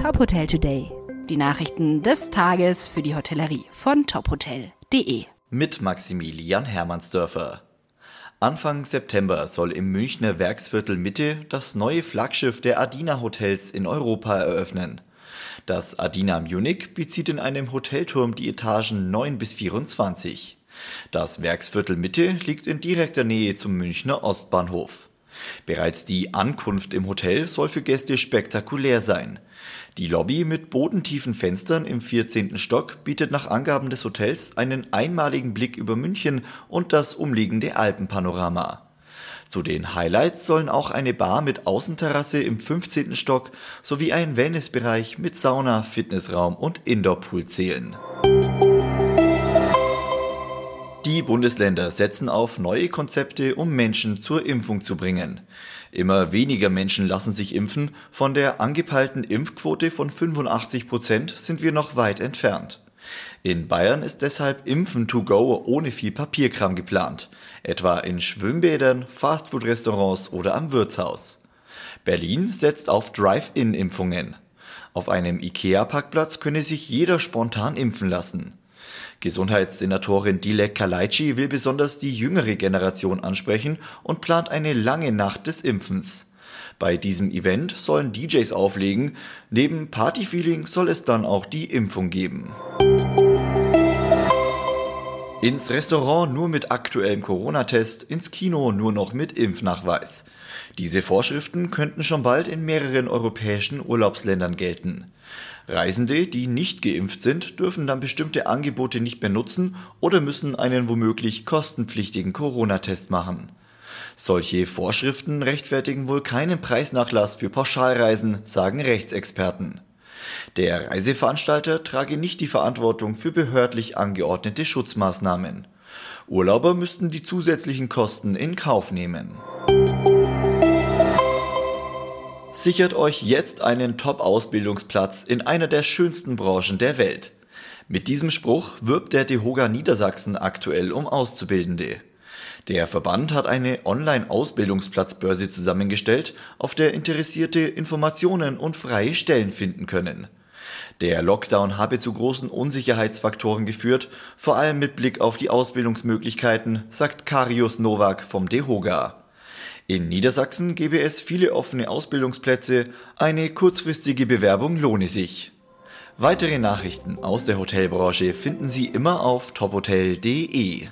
Top Hotel Today. Die Nachrichten des Tages für die Hotellerie von tophotel.de. Mit Maximilian Hermannsdörfer. Anfang September soll im Münchner Werksviertel Mitte das neue Flaggschiff der Adina Hotels in Europa eröffnen. Das Adina Munich bezieht in einem Hotelturm die Etagen 9 bis 24. Das Werksviertel Mitte liegt in direkter Nähe zum Münchner Ostbahnhof. Bereits die Ankunft im Hotel soll für Gäste spektakulär sein. Die Lobby mit bodentiefen Fenstern im 14. Stock bietet nach Angaben des Hotels einen einmaligen Blick über München und das umliegende Alpenpanorama. Zu den Highlights sollen auch eine Bar mit Außenterrasse im 15. Stock sowie ein Wellnessbereich mit Sauna, Fitnessraum und Indoorpool zählen. Die Bundesländer setzen auf neue Konzepte, um Menschen zur Impfung zu bringen. Immer weniger Menschen lassen sich impfen. Von der angepeilten Impfquote von 85 Prozent sind wir noch weit entfernt. In Bayern ist deshalb Impfen to go ohne viel Papierkram geplant, etwa in Schwimmbädern, Fastfood-Restaurants oder am Wirtshaus. Berlin setzt auf Drive-In-Impfungen. Auf einem IKEA-Parkplatz könne sich jeder spontan impfen lassen. Gesundheitssenatorin Dilek Kalaici will besonders die jüngere Generation ansprechen und plant eine lange Nacht des Impfens. Bei diesem Event sollen DJs auflegen, neben Partyfeeling soll es dann auch die Impfung geben. Ins Restaurant nur mit aktuellem Corona-Test, ins Kino nur noch mit Impfnachweis. Diese Vorschriften könnten schon bald in mehreren europäischen Urlaubsländern gelten. Reisende, die nicht geimpft sind, dürfen dann bestimmte Angebote nicht mehr nutzen oder müssen einen womöglich kostenpflichtigen Corona-Test machen. Solche Vorschriften rechtfertigen wohl keinen Preisnachlass für Pauschalreisen, sagen Rechtsexperten. Der Reiseveranstalter trage nicht die Verantwortung für behördlich angeordnete Schutzmaßnahmen. Urlauber müssten die zusätzlichen Kosten in Kauf nehmen. Sichert euch jetzt einen Top-Ausbildungsplatz in einer der schönsten Branchen der Welt. Mit diesem Spruch wirbt der DeHoga Niedersachsen aktuell um Auszubildende. Der Verband hat eine Online-Ausbildungsplatzbörse zusammengestellt, auf der Interessierte Informationen und freie Stellen finden können. Der Lockdown habe zu großen Unsicherheitsfaktoren geführt, vor allem mit Blick auf die Ausbildungsmöglichkeiten, sagt Karius Nowak vom DeHoga. In Niedersachsen gebe es viele offene Ausbildungsplätze, eine kurzfristige Bewerbung lohne sich. Weitere Nachrichten aus der Hotelbranche finden Sie immer auf tophotel.de.